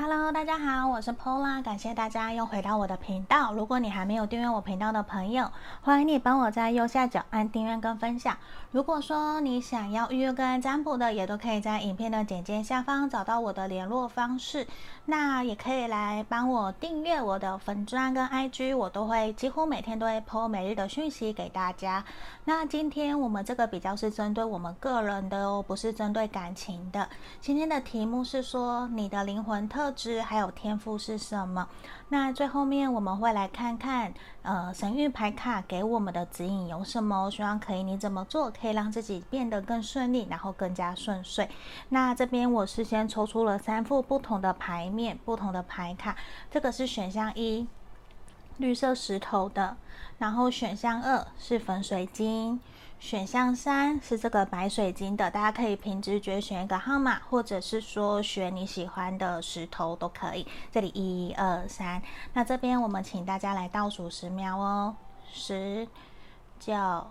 Hello，大家好，我是 Pola，感谢大家又回到我的频道。如果你还没有订阅我频道的朋友，欢迎你帮我在右下角按订阅跟分享。如果说你想要预约跟占卜的，也都可以在影片的简介下方找到我的联络方式。那也可以来帮我订阅我的粉专跟 IG，我都会几乎每天都会 po 每日的讯息给大家。那今天我们这个比较是针对我们个人的哦，不是针对感情的。今天的题目是说你的灵魂特质还有天赋是什么？那最后面我们会来看看，呃，神諭牌卡给我们的指引有什么？希望可以你怎么做可以让自己变得更顺利，然后更加顺遂。那这边我事先抽出了三副不同的牌面，不同的牌卡。这个是选项一，绿色石头的，然后选项二是粉水晶。选项三是这个白水晶的，大家可以凭直觉选一个号码，或者是说选你喜欢的石头都可以。这里一二三，那这边我们请大家来倒数十秒哦，十、九、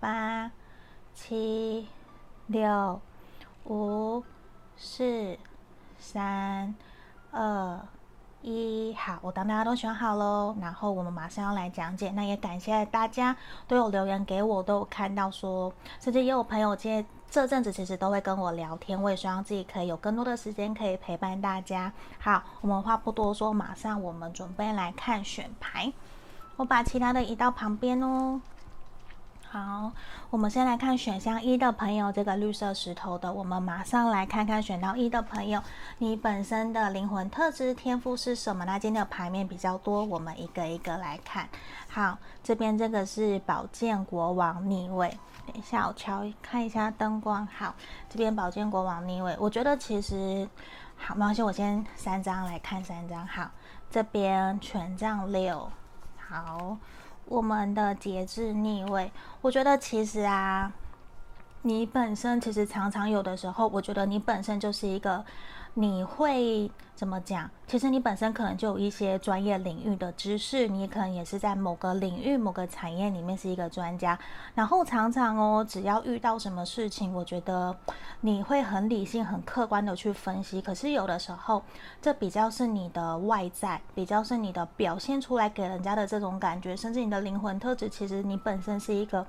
八、七、六、五、四、三、二。一好，我当大家都选好喽，然后我们马上要来讲解。那也感谢大家都有留言给我，都有看到说，甚至也有朋友这这阵子其实都会跟我聊天。我也希望自己可以有更多的时间可以陪伴大家。好，我们话不多说，马上我们准备来看选牌。我把其他的移到旁边哦。好，我们先来看选项一的朋友，这个绿色石头的，我们马上来看看选到一的朋友，你本身的灵魂特质、天赋是什么？那今天的牌面比较多，我们一个一个来看。好，这边这个是宝剑国王逆位，等一下我瞧看一下灯光。好，这边宝剑国王逆位，我觉得其实好，没关系，我先三张来看三张。好，这边权杖六，好。我们的节制逆位，我觉得其实啊，你本身其实常常有的时候，我觉得你本身就是一个。你会怎么讲？其实你本身可能就有一些专业领域的知识，你可能也是在某个领域、某个产业里面是一个专家。然后常常哦，只要遇到什么事情，我觉得你会很理性、很客观的去分析。可是有的时候，这比较是你的外在，比较是你的表现出来给人家的这种感觉，甚至你的灵魂特质，其实你本身是一个，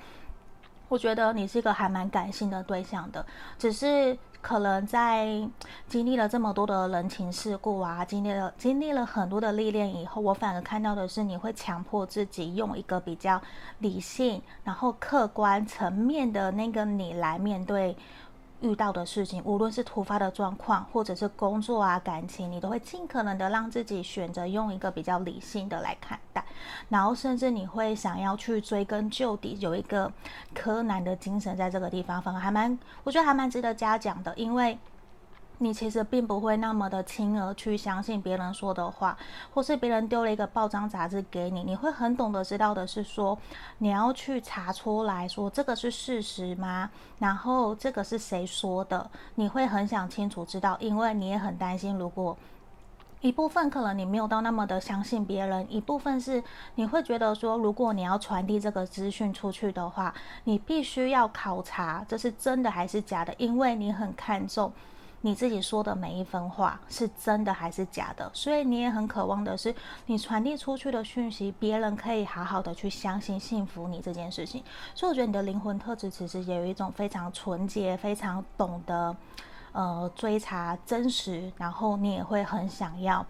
我觉得你是一个还蛮感性的对象的，只是。可能在经历了这么多的人情世故啊，经历了经历了很多的历练以后，我反而看到的是你会强迫自己用一个比较理性，然后客观层面的那个你来面对。遇到的事情，无论是突发的状况，或者是工作啊、感情，你都会尽可能的让自己选择用一个比较理性的来看待，然后甚至你会想要去追根究底，有一个柯南的精神在这个地方，反而还蛮，我觉得还蛮值得嘉奖的，因为。你其实并不会那么的轻而去相信别人说的话，或是别人丢了一个报章杂志给你，你会很懂得知道的是说，你要去查出来说这个是事实吗？然后这个是谁说的？你会很想清楚知道，因为你也很担心，如果一部分可能你没有到那么的相信别人，一部分是你会觉得说，如果你要传递这个资讯出去的话，你必须要考察这是真的还是假的，因为你很看重。你自己说的每一分话是真的还是假的？所以你也很渴望的是，你传递出去的讯息，别人可以好好的去相信、信服你这件事情。所以我觉得你的灵魂特质其实也有一种非常纯洁、非常懂得，呃，追查真实，然后你也会很想要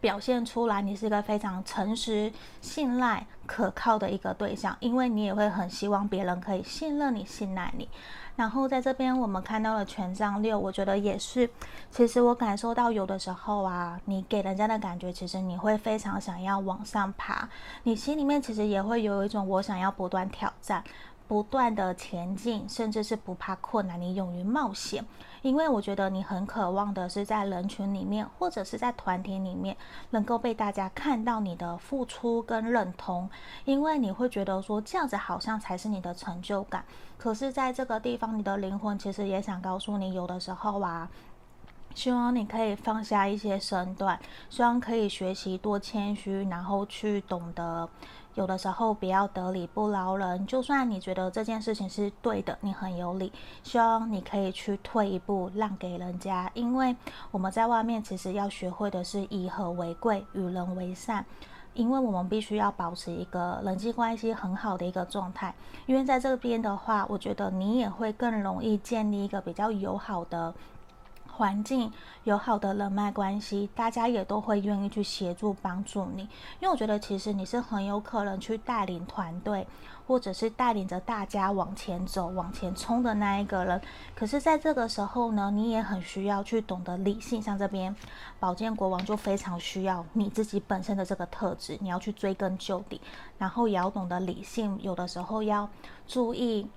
表现出来，你是一个非常诚实、信赖、可靠的一个对象，因为你也会很希望别人可以信任你、信赖你。然后在这边，我们看到了权杖六，我觉得也是。其实我感受到有的时候啊，你给人家的感觉，其实你会非常想要往上爬，你心里面其实也会有一种我想要不断挑战。不断的前进，甚至是不怕困难，你勇于冒险，因为我觉得你很渴望的是在人群里面，或者是在团体里面，能够被大家看到你的付出跟认同，因为你会觉得说这样子好像才是你的成就感。可是，在这个地方，你的灵魂其实也想告诉你，有的时候啊，希望你可以放下一些身段，希望可以学习多谦虚，然后去懂得。有的时候不要得理不饶人。就算你觉得这件事情是对的，你很有理，希望你可以去退一步，让给人家。因为我们在外面其实要学会的是以和为贵，与人为善。因为我们必须要保持一个人际关系很好的一个状态。因为在这边的话，我觉得你也会更容易建立一个比较友好的。环境友好的人脉关系，大家也都会愿意去协助帮助你，因为我觉得其实你是很有可能去带领团队，或者是带领着大家往前走、往前冲的那一个人。可是，在这个时候呢，你也很需要去懂得理性。像这边宝剑国王就非常需要你自己本身的这个特质，你要去追根究底，然后也要懂得理性，有的时候要注意。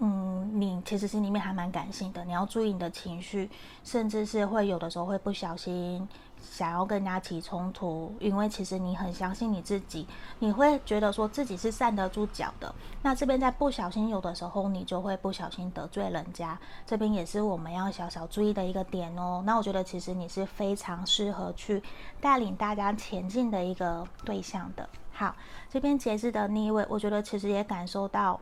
嗯，你其实心里面还蛮感性的，你要注意你的情绪，甚至是会有的时候会不小心想要跟人家起冲突，因为其实你很相信你自己，你会觉得说自己是站得住脚的。那这边在不小心有的时候，你就会不小心得罪人家，这边也是我们要小小注意的一个点哦。那我觉得其实你是非常适合去带领大家前进的一个对象的。好，这边节制的逆位，我觉得其实也感受到。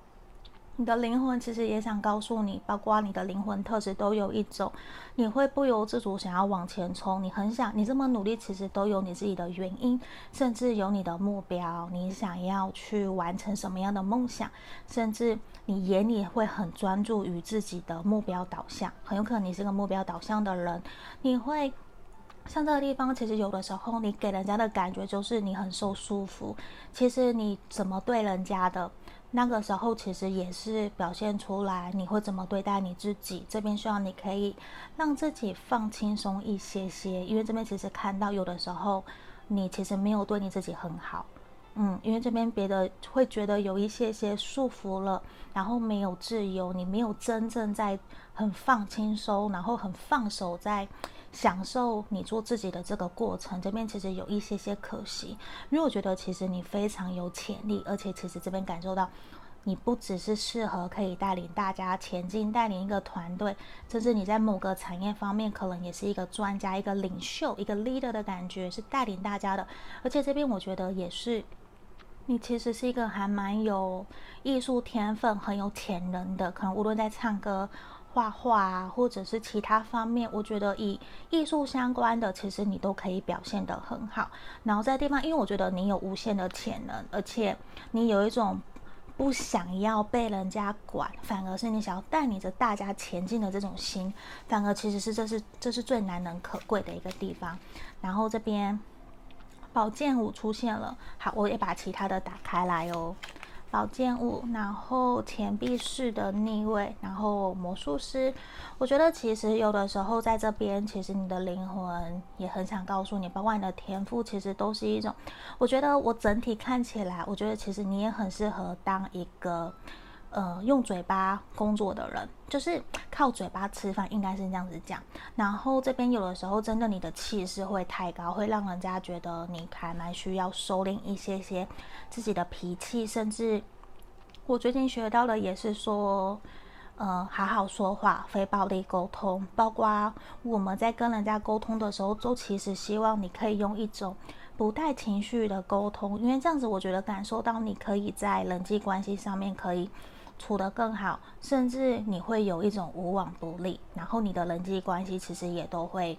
你的灵魂其实也想告诉你，包括你的灵魂特质都有一种，你会不由自主想要往前冲，你很想，你这么努力，其实都有你自己的原因，甚至有你的目标，你想要去完成什么样的梦想，甚至你眼里会很专注于自己的目标导向，很有可能你是个目标导向的人，你会像这个地方，其实有的时候你给人家的感觉就是你很受束缚，其实你怎么对人家的。那个时候其实也是表现出来你会怎么对待你自己。这边希望你可以让自己放轻松一些些，因为这边其实看到有的时候你其实没有对你自己很好，嗯，因为这边别的会觉得有一些些束缚了，然后没有自由，你没有真正在很放轻松，然后很放手在。享受你做自己的这个过程，这边其实有一些些可惜，因为我觉得其实你非常有潜力，而且其实这边感受到你不只是适合可以带领大家前进，带领一个团队，甚至你在某个产业方面可能也是一个专家、一个领袖、一个 leader 的感觉，是带领大家的。而且这边我觉得也是，你其实是一个还蛮有艺术天分、很有潜能的，可能无论在唱歌。画画啊，或者是其他方面，我觉得以艺术相关的，其实你都可以表现得很好。然后在地方，因为我觉得你有无限的潜能，而且你有一种不想要被人家管，反而是你想要带领着大家前进的这种心，反而其实是这是这是最难能可贵的一个地方。然后这边宝剑五出现了，好，我也把其他的打开来哦。宝剑五，然后钱币式的逆位，然后魔术师。我觉得其实有的时候在这边，其实你的灵魂也很想告诉你，包括你的天赋，其实都是一种。我觉得我整体看起来，我觉得其实你也很适合当一个。呃，用嘴巴工作的人，就是靠嘴巴吃饭，应该是这样子讲。然后这边有的时候，真的你的气势会太高，会让人家觉得你还蛮需要收敛一些些自己的脾气。甚至我最近学到的也是说，呃，好好说话，非暴力沟通。包括我们在跟人家沟通的时候，都其实希望你可以用一种不带情绪的沟通，因为这样子，我觉得感受到你可以在人际关系上面可以。处得更好，甚至你会有一种无往不利，然后你的人际关系其实也都会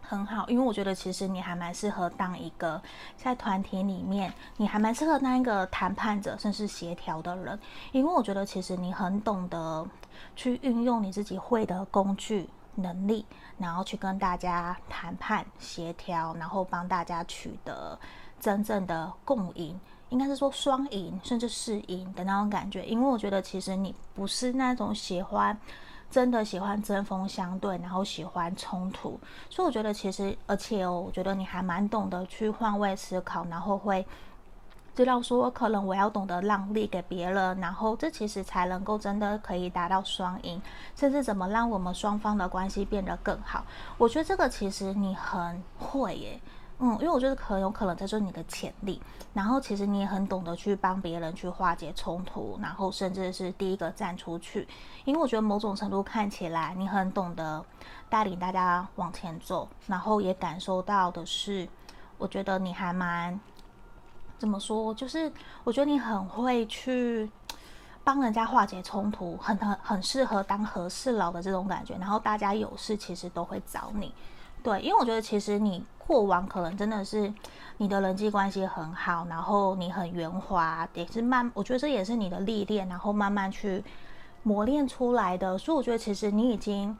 很好。因为我觉得其实你还蛮适合当一个在团体里面，你还蛮适合当一个谈判者，甚至协调的人。因为我觉得其实你很懂得去运用你自己会的工具能力，然后去跟大家谈判协调，然后帮大家取得真正的共赢。应该是说双赢，甚至是赢的那种感觉，因为我觉得其实你不是那种喜欢真的喜欢针锋相对，然后喜欢冲突，所以我觉得其实，而且哦，我觉得你还蛮懂得去换位思考，然后会知道说可能我要懂得让利给别人，然后这其实才能够真的可以达到双赢，甚至怎么让我们双方的关系变得更好。我觉得这个其实你很会耶。嗯，因为我觉得很有可能这就是你的潜力，然后其实你也很懂得去帮别人去化解冲突，然后甚至是第一个站出去。因为我觉得某种程度看起来你很懂得带领大家往前走，然后也感受到的是，我觉得你还蛮怎么说？就是我觉得你很会去帮人家化解冲突，很很很适合当和事佬的这种感觉。然后大家有事其实都会找你，对，因为我觉得其实你过往可能真的是你的人际关系很好，然后你很圆滑，也是慢，我觉得这也是你的历练，然后慢慢去磨练出来的。所以我觉得其实你已经。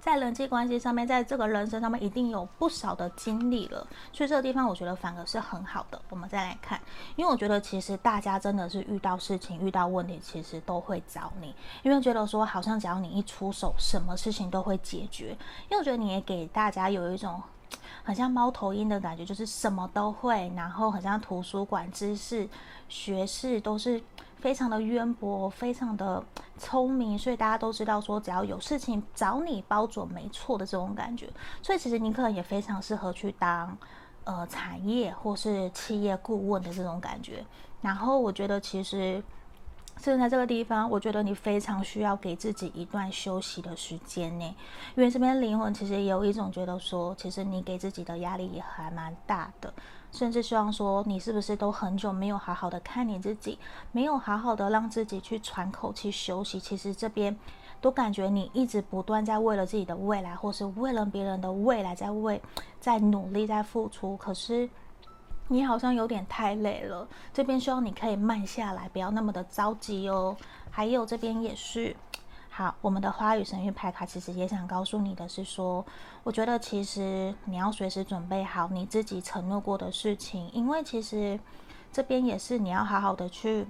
在人际关系上面，在这个人生上面，一定有不少的经历了，所以这个地方我觉得反而是很好的。我们再来看，因为我觉得其实大家真的是遇到事情、遇到问题，其实都会找你，因为觉得说好像只要你一出手，什么事情都会解决。因为我觉得你也给大家有一种很像猫头鹰的感觉，就是什么都会，然后很像图书馆知识、学识都是。非常的渊博，非常的聪明，所以大家都知道说，只要有事情找你包准没错的这种感觉。所以其实你可能也非常适合去当呃产业或是企业顾问的这种感觉。然后我觉得其实是在这个地方，我觉得你非常需要给自己一段休息的时间呢，因为这边灵魂其实也有一种觉得说，其实你给自己的压力也还蛮大的。甚至希望说，你是不是都很久没有好好的看你自己，没有好好的让自己去喘口气休息？其实这边都感觉你一直不断在为了自己的未来，或是为了别人的未来在为在努力在付出。可是你好像有点太累了，这边希望你可以慢下来，不要那么的着急哦。还有这边也是。好，我们的花语神諭牌卡其实也想告诉你的是说，我觉得其实你要随时准备好你自己承诺过的事情，因为其实这边也是你要好好的去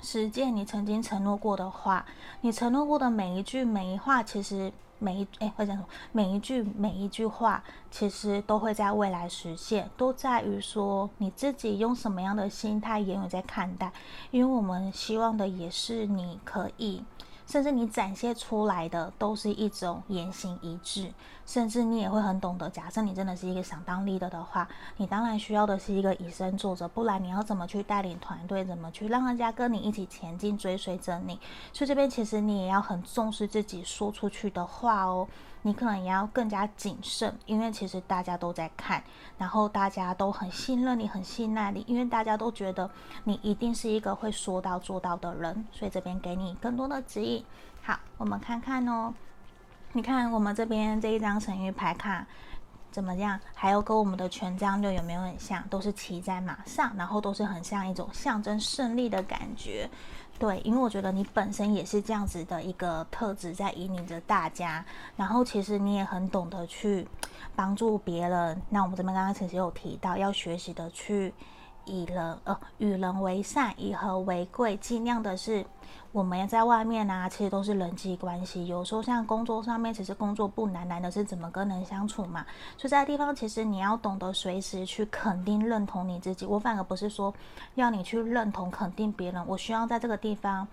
实践你曾经承诺过的话，你承诺过的每一句每一话，其实每一诶，会讲什么？每一句每一句话，其实都会在未来实现，都在于说你自己用什么样的心态言语在看待，因为我们希望的也是你可以。甚至你展现出来的都是一种言行一致，甚至你也会很懂得。假设你真的是一个想当 leader 的话，你当然需要的是一个以身作则，不然你要怎么去带领团队，怎么去让人家跟你一起前进，追随着你。所以这边其实你也要很重视自己说出去的话哦。你可能也要更加谨慎，因为其实大家都在看，然后大家都很信任你，很信赖你，因为大家都觉得你一定是一个会说到做到的人，所以这边给你更多的指引。好，我们看看哦，你看我们这边这一张神諭牌卡怎么样？还有跟我们的权杖六有没有很像？都是骑在马上，然后都是很像一种象征胜利的感觉。对，因为我觉得你本身也是这样子的一个特质，在引领着大家。然后其实你也很懂得去帮助别人。那我们这边刚刚其实有提到，要学习的去以人呃与人为善，以和为贵，尽量的是。我们在外面啊，其实都是人际关系。有时候像工作上面，其实工作不难，难的是怎么跟人相处嘛。所以在地方，其实你要懂得随时去肯定、认同你自己。我反而不是说要你去认同、肯定别人，我需要在这个地方。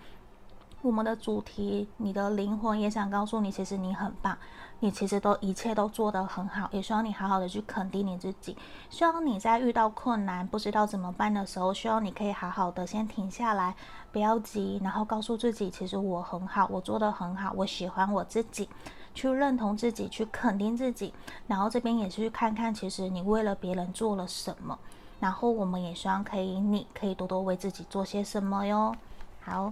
我们的主题，你的灵魂也想告诉你，其实你很棒，你其实都一切都做得很好，也希望你好好的去肯定你自己。希望你在遇到困难不知道怎么办的时候，希望你可以好好的先停下来，不要急，然后告诉自己，其实我很好，我做得很好，我喜欢我自己，去认同自己，去肯定自己。然后这边也去看看，其实你为了别人做了什么。然后我们也希望可以，你可以多多为自己做些什么哟。好。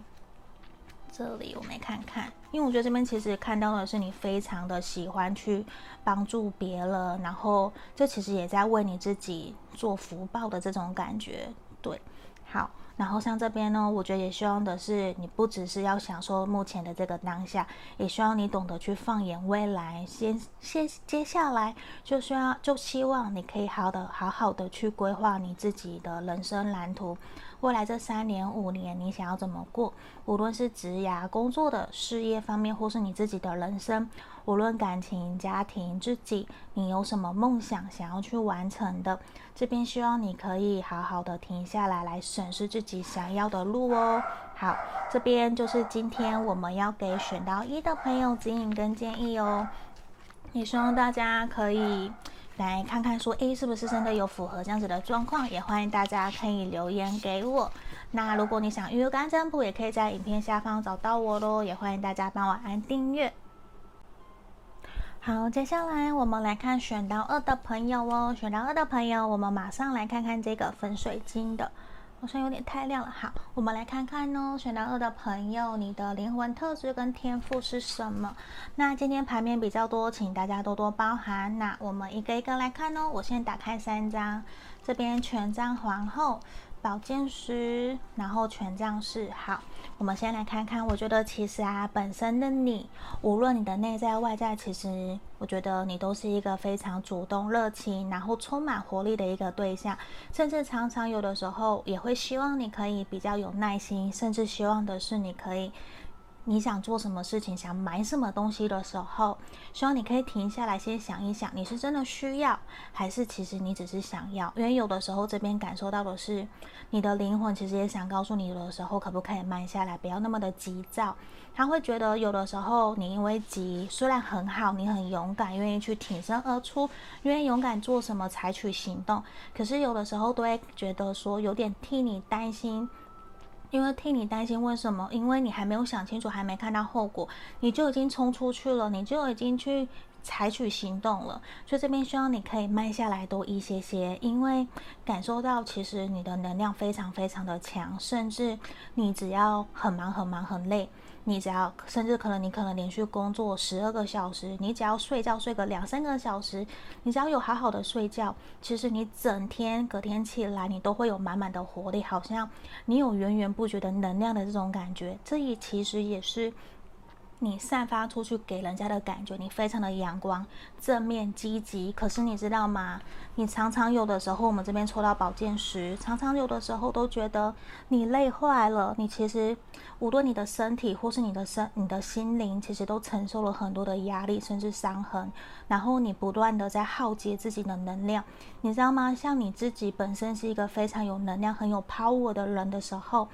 这里我没看看，因为我觉得这边其实看到的是你非常的喜欢去帮助别人，然后这其实也在为你自己做福报的这种感觉，对，好。然后像这边呢，我觉得也希望的是，你不只是要享受目前的这个当下，也希望你懂得去放眼未来。先先接下来就需要就希望你可以好的好好的去规划你自己的人生蓝图。未来这三年五年，你想要怎么过？无论是职涯、工作的事业方面，或是你自己的人生。无论感情、家庭、自己，你有什么梦想想要去完成的？这边希望你可以好好的停下来，来审视自己想要的路哦。好，这边就是今天我们要给选到一的朋友指引跟建议哦。也希望大家可以来看看，说，诶，是不是真的有符合这样子的状况？也欢迎大家可以留言给我。那如果你想预约个案占卜，也可以在影片下方找到我喽。也欢迎大家帮我按订阅。好，接下来我们来看选到二的朋友哦。选到二的朋友，我们马上来看看这个粉水晶的，好像有点太亮了。好，我们来看看哦。选到二的朋友，你的灵魂特质跟天赋是什么？那今天牌面比较多，请大家多多包涵。那我们一个一个来看哦。我先打开三张，这边权杖皇后。保健师，然后权杖四。好，我们先来看看。我觉得其实啊，本身的你，无论你的内在外在，其实我觉得你都是一个非常主动、热情，然后充满活力的一个对象。甚至常常有的时候也会希望你可以比较有耐心，甚至希望的是你可以。你想做什么事情，想买什么东西的时候，希望你可以停下来，先想一想，你是真的需要，还是其实你只是想要？因为有的时候这边感受到的是，你的灵魂其实也想告诉你，有的时候可不可以慢下来，不要那么的急躁。他会觉得有的时候你因为急，虽然很好，你很勇敢，愿意去挺身而出，愿意勇敢做什么，采取行动，可是有的时候都会觉得说有点替你担心。因为替你担心，为什么？因为你还没有想清楚，还没看到后果，你就已经冲出去了，你就已经去采取行动了。所以这边希望你可以慢下来多一些些，因为感受到其实你的能量非常非常的强，甚至你只要很忙很忙很累。你只要，甚至可能你可能连续工作十二个小时，你只要睡觉睡个两三个小时，你只要有好好的睡觉，其实你整天隔天起来，你都会有满满的活力，好像你有源源不绝的能量的这种感觉。这也其实也是。你散发出去给人家的感觉，你非常的阳光、正面、积极。可是你知道吗？你常常有的时候，我们这边抽到宝剑十，常常有的时候都觉得你累坏了。你其实无论你的身体或是你的身、你的心灵，其实都承受了很多的压力，甚至伤痕。然后你不断的在耗竭自己的能量，你知道吗？像你自己本身是一个非常有能量、很有 power 的人的时候。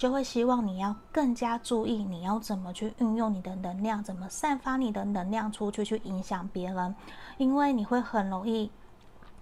就会希望你要更加注意，你要怎么去运用你的能量，怎么散发你的能量出去，去影响别人。因为你会很容易，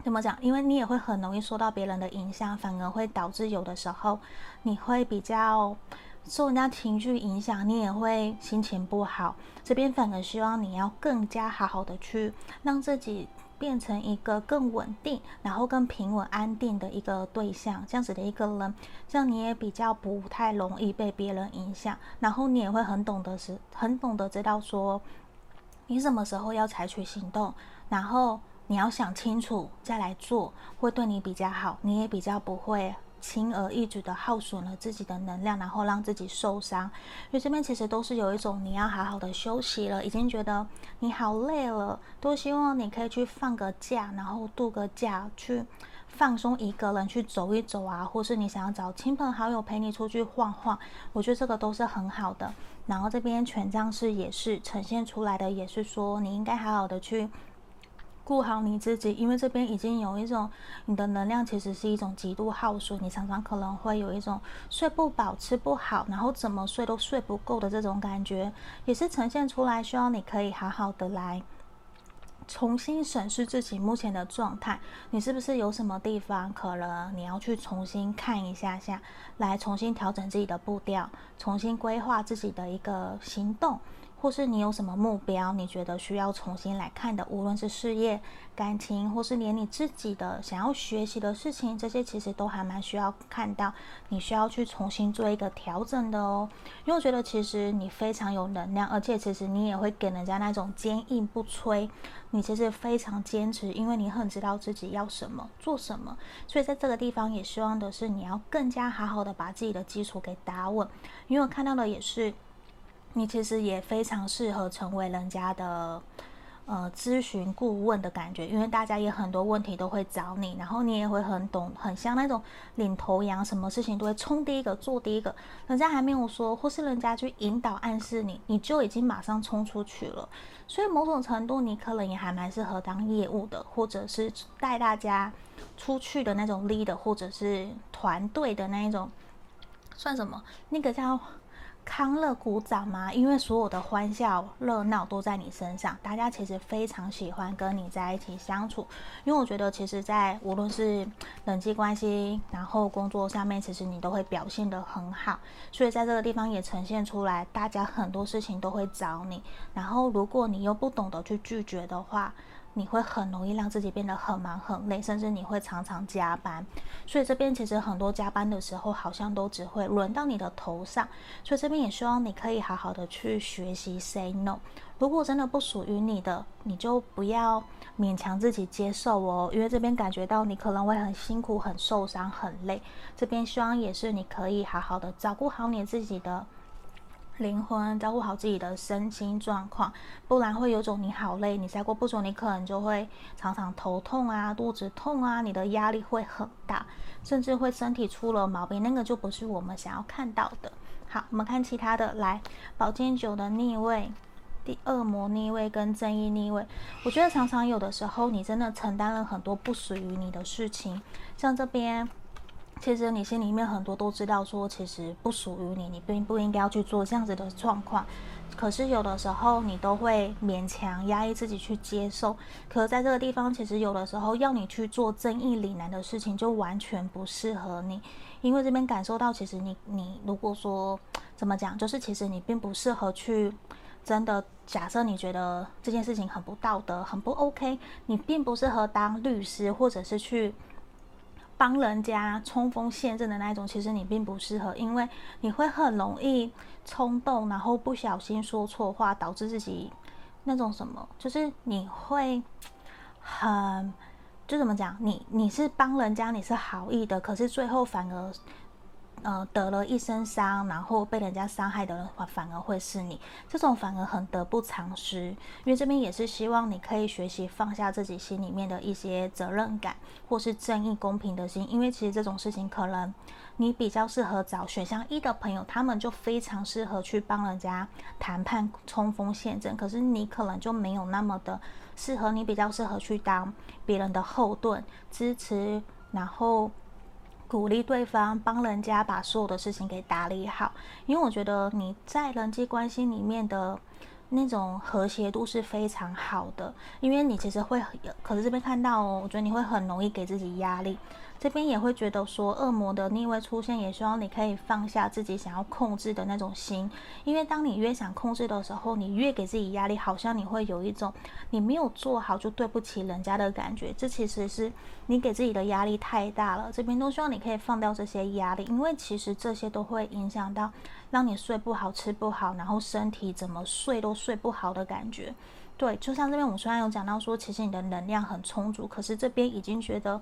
怎么讲？因为你也会很容易受到别人的影响，反而会导致有的时候你会比较受人家情绪影响，你也会心情不好。这边反而希望你要更加好好的去让自己。变成一个更稳定，然后更平稳安定的一个对象，这样子的一个人，这样你也比较不太容易被别人影响，然后你也会很懂得是，很懂得知道说，你什么时候要采取行动，然后你要想清楚再来做，会对你比较好，你也比较不会。轻而易举的耗损了自己的能量，然后让自己受伤。因为这边其实都是有一种你要好好的休息了，已经觉得你好累了，都希望你可以去放个假，然后度个假，去放松一个人去走一走啊，或是你想要找亲朋好友陪你出去晃晃，我觉得这个都是很好的。然后这边权杖是也是呈现出来的，也是说你应该好好的去。顾好你自己，因为这边已经有一种你的能量其实是一种极度耗损，你常常可能会有一种睡不饱、吃不好，然后怎么睡都睡不够的这种感觉，也是呈现出来，希望你可以好好的来重新审视自己目前的状态，你是不是有什么地方可能你要去重新看一下下，来重新调整自己的步调，重新规划自己的一个行动。或是你有什么目标，你觉得需要重新来看的，无论是事业、感情，或是连你自己的想要学习的事情，这些其实都还蛮需要看到，你需要去重新做一个调整的哦。因为我觉得其实你非常有能量，而且其实你也会给人家那种坚硬不摧，你其实非常坚持，因为你很知道自己要什么、做什么，所以在这个地方也希望的是你要更加好好的把自己的基础给打稳，因为我看到的也是。你其实也非常适合成为人家的呃咨询顾问的感觉，因为大家也很多问题都会找你，然后你也会很懂，很像那种领头羊，什么事情都会冲第一个做第一个，人家还没有说，或是人家去引导暗示你，你就已经马上冲出去了。所以某种程度，你可能也还蛮适合当业务的，或者是带大家出去的那种 leader，或者是团队的那一种，算什么？那个叫。康乐鼓掌吗？因为所有的欢笑、热闹都在你身上，大家其实非常喜欢跟你在一起相处。因为我觉得，其实，在无论是人际关系，然后工作上面，其实你都会表现得很好。所以在这个地方也呈现出来，大家很多事情都会找你。然后，如果你又不懂得去拒绝的话，你会很容易让自己变得很忙很累，甚至你会常常加班。所以这边其实很多加班的时候，好像都只会轮到你的头上。所以这边也希望你可以好好的去学习 say no。如果真的不属于你的，你就不要勉强自己接受哦，因为这边感觉到你可能会很辛苦、很受伤、很累。这边希望也是你可以好好的照顾好你自己的。灵魂，照顾好自己的身心状况，不然会有种你好累，你再过不久你可能就会常常头痛啊、肚子痛啊，你的压力会很大，甚至会身体出了毛病，那个就不是我们想要看到的。好，我们看其他的，来，宝剑九的逆位，第恶魔逆位跟正义逆位，我觉得常常有的时候你真的承担了很多不属于你的事情，像这边。其实你心里面很多都知道，说其实不属于你，你并不应该要去做这样子的状况。可是有的时候你都会勉强压抑自己去接受。可在这个地方，其实有的时候要你去做正义凛然的事情，就完全不适合你。因为这边感受到，其实你你如果说怎么讲，就是其实你并不适合去真的假设你觉得这件事情很不道德、很不 OK，你并不适合当律师，或者是去。帮人家冲锋陷阵的那种，其实你并不适合，因为你会很容易冲动，然后不小心说错话，导致自己那种什么，就是你会很，就怎么讲，你你是帮人家，你是好意的，可是最后反而。呃，得了一身伤，然后被人家伤害的人，反而会是你。这种反而很得不偿失。因为这边也是希望你可以学习放下自己心里面的一些责任感，或是正义公平的心。因为其实这种事情，可能你比较适合找选项一的朋友，他们就非常适合去帮人家谈判、冲锋陷阵。可是你可能就没有那么的适合，你比较适合去当别人的后盾、支持，然后。鼓励对方，帮人家把所有的事情给打理好，因为我觉得你在人际关系里面的那种和谐度是非常好的，因为你其实会，可是这边看到，我觉得你会很容易给自己压力。这边也会觉得说，恶魔的逆位出现，也希望你可以放下自己想要控制的那种心，因为当你越想控制的时候，你越给自己压力，好像你会有一种你没有做好就对不起人家的感觉。这其实是你给自己的压力太大了。这边都希望你可以放掉这些压力，因为其实这些都会影响到让你睡不好、吃不好，然后身体怎么睡都睡不好的感觉。对，就像这边我们虽然有讲到说，其实你的能量很充足，可是这边已经觉得。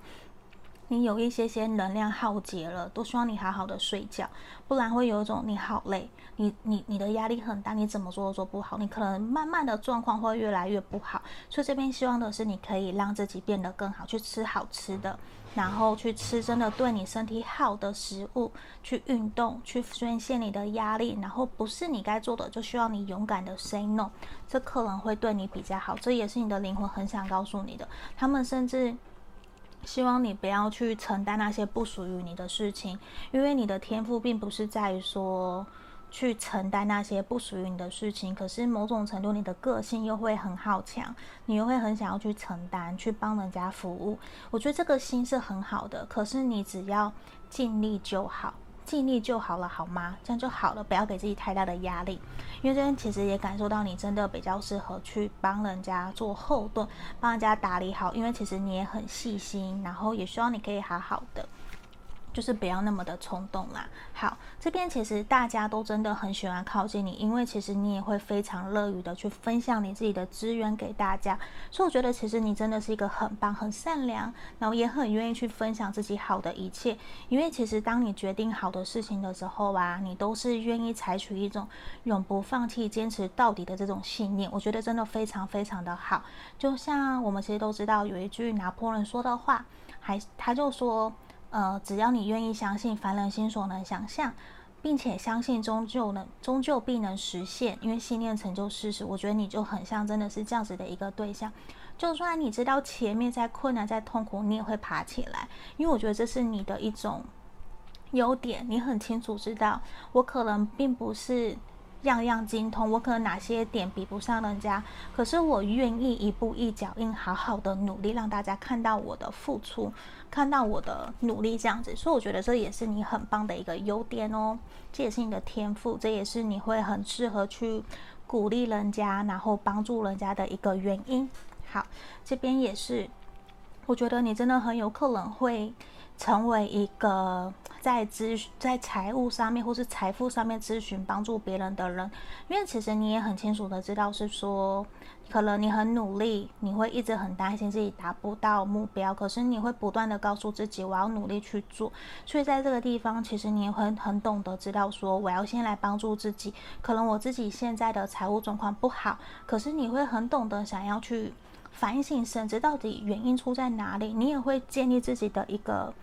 你有一些些能量耗竭了，都希望你好好的睡觉，不然会有一种你好累，你你你的压力很大，你怎么做都做不好，你可能慢慢的状况会越来越不好。所以这边希望的是你可以让自己变得更好，去吃好吃的，然后去吃真的对你身体好的食物，去运动，去宣泄你的压力，然后不是你该做的，就需要你勇敢的 say no，这可能会对你比较好。这也是你的灵魂很想告诉你的，他们甚至。希望你不要去承担那些不属于你的事情，因为你的天赋并不是在于说去承担那些不属于你的事情。可是某种程度，你的个性又会很好强，你又会很想要去承担，去帮人家服务。我觉得这个心是很好的，可是你只要尽力就好。尽力就好了，好吗？这样就好了，不要给自己太大的压力。因为这边其实也感受到你真的比较适合去帮人家做后盾，帮人家打理好。因为其实你也很细心，然后也希望你可以好好的。就是不要那么的冲动啦。好，这边其实大家都真的很喜欢靠近你，因为其实你也会非常乐于的去分享你自己的资源给大家。所以我觉得其实你真的是一个很棒、很善良，然后也很愿意去分享自己好的一切。因为其实当你决定好的事情的时候啊，你都是愿意采取一种永不放弃、坚持到底的这种信念。我觉得真的非常非常的好。就像我们其实都知道有一句拿破仑说的话，还他就说。呃，只要你愿意相信，凡人心所能想象，并且相信终究能，终究必能实现，因为信念成就事实。我觉得你就很像，真的是这样子的一个对象。就算你知道前面再困难、再痛苦，你也会爬起来，因为我觉得这是你的一种优点，你很清楚知道，我可能并不是样样精通，我可能哪些点比不上人家，可是我愿意一步一脚印，好好的努力，让大家看到我的付出，看到我的努力，这样子，所以我觉得这也是你很棒的一个优点哦，这也是你的天赋，这也是你会很适合去鼓励人家，然后帮助人家的一个原因。好，这边也是，我觉得你真的很有可能会。成为一个在咨在财务上面或是财富上面咨询帮助别人的人，因为其实你也很清楚的知道是说，可能你很努力，你会一直很担心自己达不到目标，可是你会不断的告诉自己我要努力去做，所以在这个地方其实你也会很懂得知道说我要先来帮助自己，可能我自己现在的财务状况不好，可是你会很懂得想要去反省，甚至到底原因出在哪里，你也会建立自己的一个。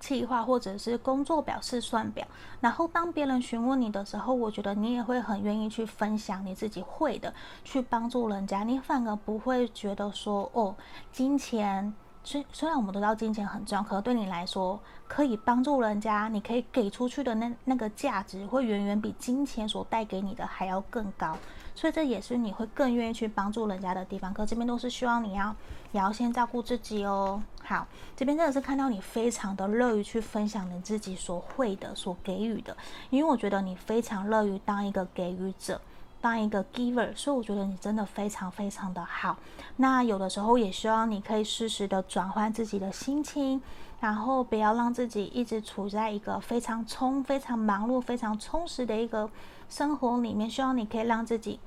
计划或者是工作表、试算表，然后当别人询问你的时候，我觉得你也会很愿意去分享你自己会的，去帮助人家。你反而不会觉得说，哦，金钱虽虽然我们都知道金钱很重要，可是对你来说，可以帮助人家，你可以给出去的那那个价值，会远远比金钱所带给你的还要更高。所以这也是你会更愿意去帮助人家的地方。可这边都是希望你要也要先照顾自己哦。好，这边真的是看到你非常的乐于去分享你自己所会的、所给予的，因为我觉得你非常乐于当一个给予者，当一个 giver，所以我觉得你真的非常非常的好。那有的时候也希望你可以适时的转换自己的心情，然后不要让自己一直处在一个非常充、非常忙碌、非常充实的一个。生活里面，希望你可以让自己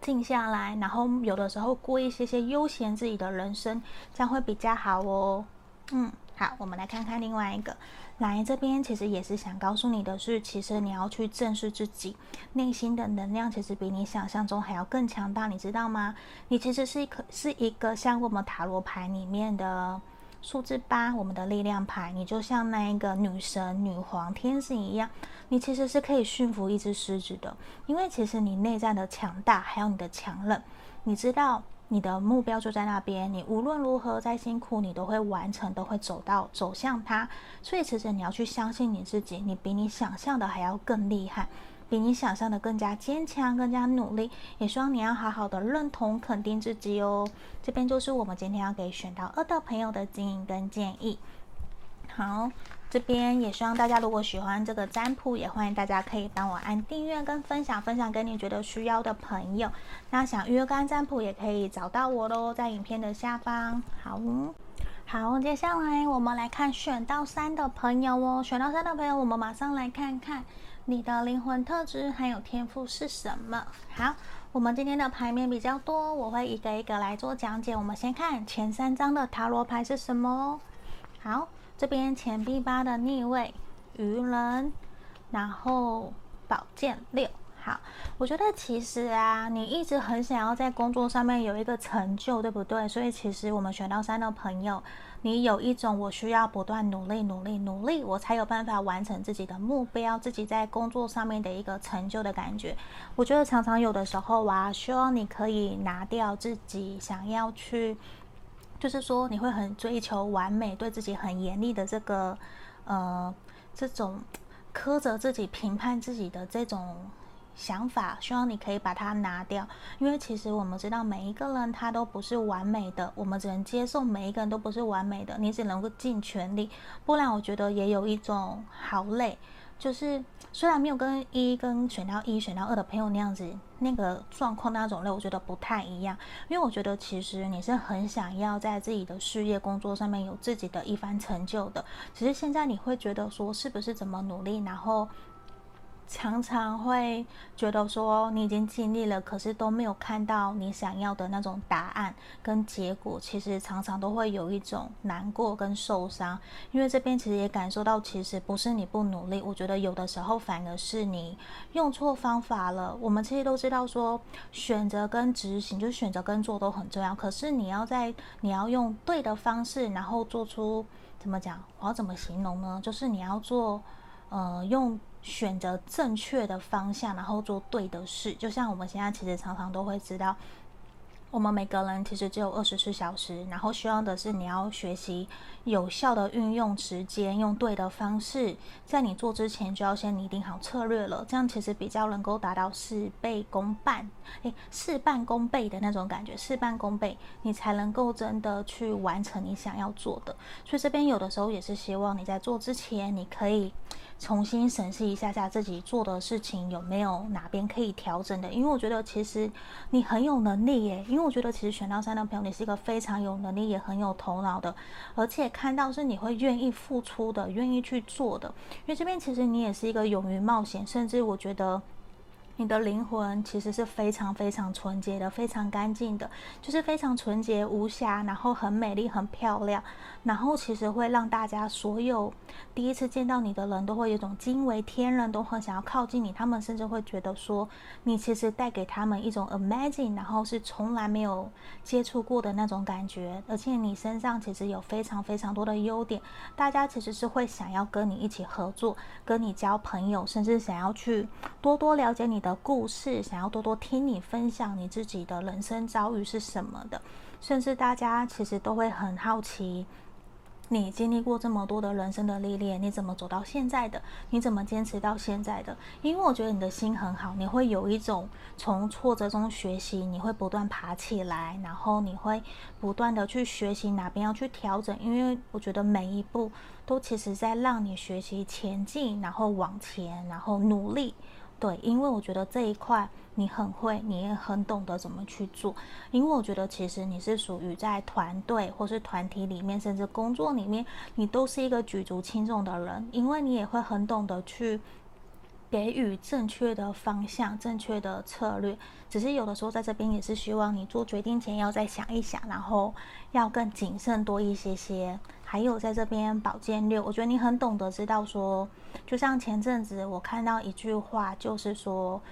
静下来，然后有的时候过一些些悠闲自己的人生，这样会比较好哦。嗯，好，我们来看看另外一个。来这边其实也是想告诉你的是，其实你要去正视自己内心的能量，其实比你想象中还要更强大，你知道吗？你其实是一个是一个像我们塔罗牌里面的。数字八，我们的力量牌，你就像那一个女神、女皇、天使一样，你其实是可以驯服一只狮子的，因为其实你内在的强大，还有你的强韧，你知道你的目标就在那边，你无论如何再辛苦，你都会完成，都会走到走向它。所以其实你要去相信你自己，你比你想象的还要更厉害。比你想象的更加坚强，更加努力，也希望你要好好的认同、肯定自己哦。这边就是我们今天要给选到二的朋友的经营跟建议。好，这边也希望大家如果喜欢这个占卜，也欢迎大家可以帮我按订阅跟分享，分享给你觉得需要的朋友。那想预约跟占卜也可以找到我喽，在影片的下方。好，好，接下来我们来看选到三的朋友哦。选到三的朋友，我们马上来看看。你的灵魂特质还有天赋是什么？好，我们今天的牌面比较多，我会一个一个来做讲解。我们先看前三张的塔罗牌是什么。好，这边钱币八的逆位，愚人，然后宝剑六。好，我觉得其实啊，你一直很想要在工作上面有一个成就，对不对？所以其实我们选到三的朋友，你有一种我需要不断努力、努力、努力，我才有办法完成自己的目标，自己在工作上面的一个成就的感觉。我觉得常常有的时候啊，希望你可以拿掉自己想要去，就是说你会很追求完美，对自己很严厉的这个呃这种苛责自己、评判自己的这种。想法，希望你可以把它拿掉，因为其实我们知道每一个人他都不是完美的，我们只能接受每一个人都不是完美的，你只能够尽全力，不然我觉得也有一种好累，就是虽然没有跟一跟选到一选到二的朋友那样子那个状况那种类，我觉得不太一样，因为我觉得其实你是很想要在自己的事业工作上面有自己的一番成就的，只是现在你会觉得说是不是怎么努力，然后。常常会觉得说你已经尽力了，可是都没有看到你想要的那种答案跟结果。其实常常都会有一种难过跟受伤，因为这边其实也感受到，其实不是你不努力，我觉得有的时候反而是你用错方法了。我们其实都知道说选择跟执行，就选择跟做都很重要，可是你要在你要用对的方式，然后做出怎么讲？我要怎么形容呢？就是你要做，呃，用。选择正确的方向，然后做对的事。就像我们现在其实常常都会知道，我们每个人其实只有二十四小时，然后需要的是你要学习有效的运用时间，用对的方式，在你做之前就要先拟定好策略了，这样其实比较能够达到事倍功半，诶，事半功倍的那种感觉，事半功倍，你才能够真的去完成你想要做的。所以这边有的时候也是希望你在做之前，你可以。重新审视一下下自己做的事情有没有哪边可以调整的，因为我觉得其实你很有能力耶，因为我觉得其实选到三的朋友，你是一个非常有能力也很有头脑的，而且看到是你会愿意付出的，愿意去做的，因为这边其实你也是一个勇于冒险，甚至我觉得。你的灵魂其实是非常非常纯洁的，非常干净的，就是非常纯洁无瑕，然后很美丽、很漂亮，然后其实会让大家所有第一次见到你的人都会有一种惊为天人，都很想要靠近你。他们甚至会觉得说，你其实带给他们一种 amazing，然后是从来没有接触过的那种感觉。而且你身上其实有非常非常多的优点，大家其实是会想要跟你一起合作，跟你交朋友，甚至想要去多多了解你的。故事，想要多多听你分享你自己的人生遭遇是什么的，甚至大家其实都会很好奇，你经历过这么多的人生的历练，你怎么走到现在的？你怎么坚持到现在的？因为我觉得你的心很好，你会有一种从挫折中学习，你会不断爬起来，然后你会不断的去学习哪边要去调整，因为我觉得每一步都其实在让你学习前进，然后往前，然后努力。对，因为我觉得这一块你很会，你也很懂得怎么去做。因为我觉得其实你是属于在团队或是团体里面，甚至工作里面，你都是一个举足轻重的人。因为你也会很懂得去给予正确的方向、正确的策略。只是有的时候在这边也是希望你做决定前要再想一想，然后要更谨慎多一些些。还有在这边宝剑六，我觉得你很懂得知道说，就像前阵子我看到一句话，就是说，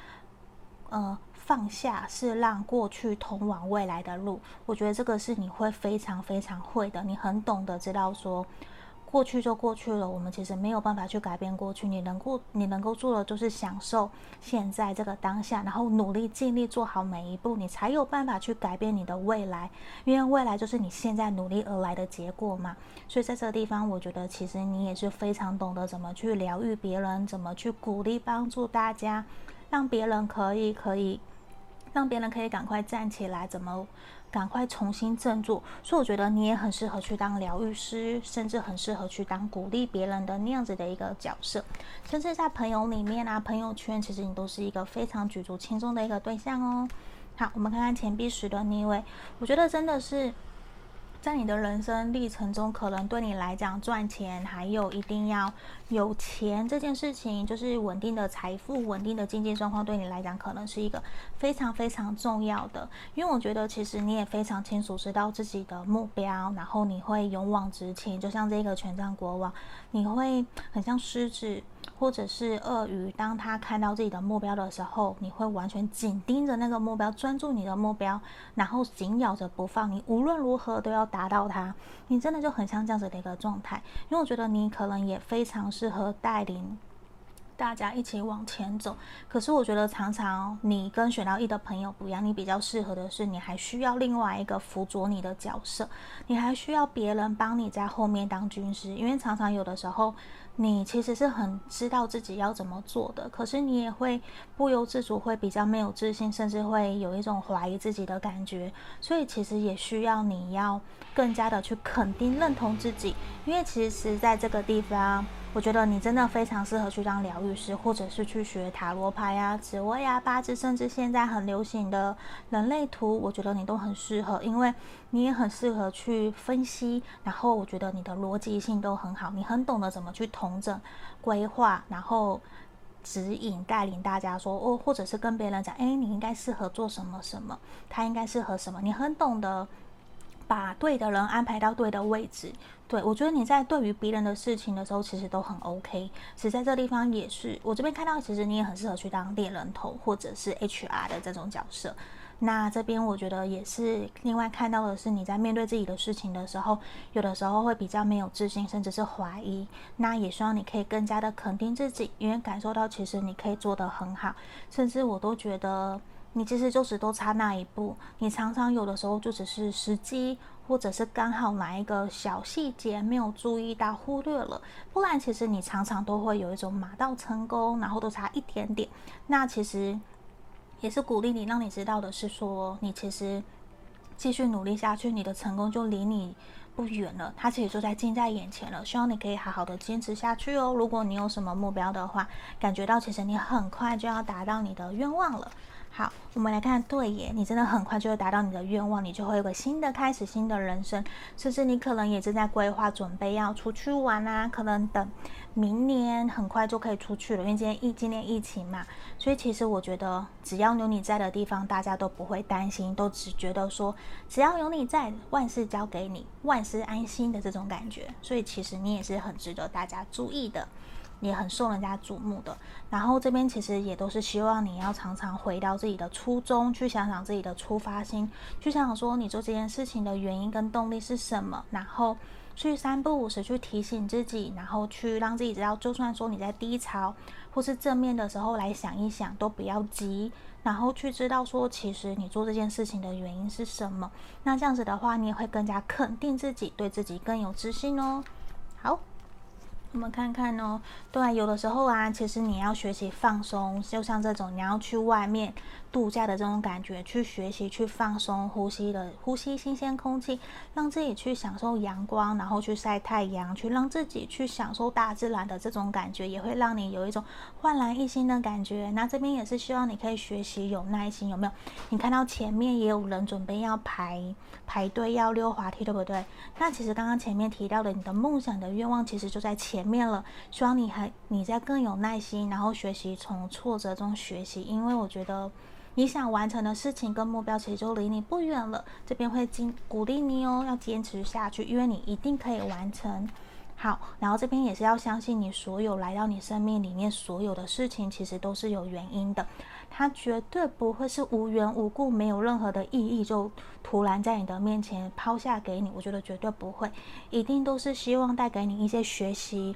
呃，放下是让过去通往未来的路。我觉得这个是你会非常非常会的，你很懂得知道说。过去就过去了，我们其实没有办法去改变过去。你能够你能够做的就是享受现在这个当下，然后努力尽力做好每一步，你才有办法去改变你的未来。因为未来就是你现在努力而来的结果嘛。所以在这个地方，我觉得其实你也是非常懂得怎么去疗愈别人，怎么去鼓励帮助大家，让别人可以可以让别人可以赶快站起来，怎么？赶快重新振作，所以我觉得你也很适合去当疗愈师，甚至很适合去当鼓励别人的那样子的一个角色。甚至在朋友里面啊，朋友圈其实你都是一个非常举足轻重的一个对象哦。好，我们看看钱币十的逆位，我觉得真的是。在你的人生历程中，可能对你来讲赚钱，还有一定要有钱这件事情，就是稳定的财富、稳定的经济状况，对你来讲可能是一个非常非常重要的。因为我觉得，其实你也非常清楚知道自己的目标，然后你会勇往直前，就像这个权杖国王，你会很像狮子。或者是鳄鱼，当他看到自己的目标的时候，你会完全紧盯着那个目标，专注你的目标，然后紧咬着不放。你无论如何都要达到它。你真的就很像这样子的一个状态，因为我觉得你可能也非常适合带领大家一起往前走。可是我觉得常常你跟选到一的朋友不一样，你比较适合的是你还需要另外一个辅佐你的角色，你还需要别人帮你在后面当军师，因为常常有的时候。你其实是很知道自己要怎么做的，可是你也会不由自主会比较没有自信，甚至会有一种怀疑自己的感觉。所以其实也需要你要更加的去肯定、认同自己，因为其实在这个地方。我觉得你真的非常适合去当疗愈师，或者是去学塔罗牌啊、紫微啊、八字，甚至现在很流行的人类图，我觉得你都很适合，因为你也很适合去分析。然后我觉得你的逻辑性都很好，你很懂得怎么去统整、规划，然后指引、带领大家说哦，或者是跟别人讲，诶，你应该适合做什么什么，他应该适合什么，你很懂得。把对的人安排到对的位置，对，我觉得你在对于别人的事情的时候，其实都很 OK。其实在这地方也是，我这边看到，其实你也很适合去当猎人头或者是 HR 的这种角色。那这边我觉得也是，另外看到的是你在面对自己的事情的时候，有的时候会比较没有自信，甚至是怀疑。那也希望你可以更加的肯定自己，因为感受到其实你可以做得很好，甚至我都觉得。你其实就只都差那一步。你常常有的时候就只是时机，或者是刚好哪一个小细节没有注意到，忽略了。不然，其实你常常都会有一种马到成功，然后都差一点点。那其实也是鼓励你，让你知道的是说，你其实继续努力下去，你的成功就离你不远了。它其实就在近在眼前了。希望你可以好好的坚持下去哦。如果你有什么目标的话，感觉到其实你很快就要达到你的愿望了。好，我们来看，对耶，你真的很快就会达到你的愿望，你就会有个新的开始，新的人生，甚至你可能也正在规划，准备要出去玩啊，可能等明年很快就可以出去了，因为今天疫今年疫情嘛，所以其实我觉得只要有你在的地方，大家都不会担心，都只觉得说只要有你在，万事交给你，万事安心的这种感觉，所以其实你也是很值得大家注意的。也很受人家瞩目的，然后这边其实也都是希望你要常常回到自己的初衷，去想想自己的出发心，去想想说你做这件事情的原因跟动力是什么，然后去三不五时去提醒自己，然后去让自己知道，就算说你在低潮或是正面的时候来想一想，都不要急，然后去知道说其实你做这件事情的原因是什么，那这样子的话，你也会更加肯定自己，对自己更有自信哦。好。我们看看哦，对，有的时候啊，其实你要学习放松，就像这种你要去外面度假的这种感觉，去学习去放松，呼吸的呼吸新鲜空气，让自己去享受阳光，然后去晒太阳，去让自己去享受大自然的这种感觉，也会让你有一种焕然一新的感觉。那这边也是希望你可以学习有耐心，有没有？你看到前面也有人准备要排排队要溜滑梯，对不对？那其实刚刚前面提到的你的梦想的愿望，其实就在前。面了，希望你还你在更有耐心，然后学习从挫折中学习，因为我觉得你想完成的事情跟目标其实就离你不远了。这边会经鼓励你哦，要坚持下去，因为你一定可以完成。好，然后这边也是要相信你所有来到你生命里面所有的事情，其实都是有原因的，它绝对不会是无缘无故、没有任何的意义就突然在你的面前抛下给你。我觉得绝对不会，一定都是希望带给你一些学习，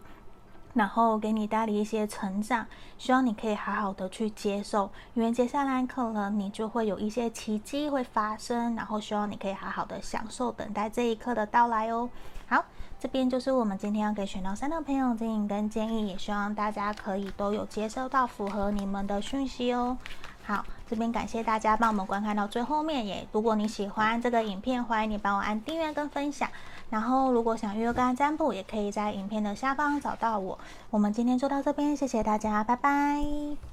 然后给你带来一些成长，希望你可以好好的去接受，因为接下来可能你就会有一些奇迹会发生，然后希望你可以好好的享受等待这一刻的到来哦。好。这边就是我们今天要给选到三的朋友指引跟建议，也希望大家可以都有接收到符合你们的讯息哦。好，这边感谢大家帮我们观看到最后面耶，如果你喜欢这个影片，欢迎你帮我按订阅跟分享。然后如果想预约个案占卜，也可以在影片的下方找到我。我们今天就到这边，谢谢大家，拜拜。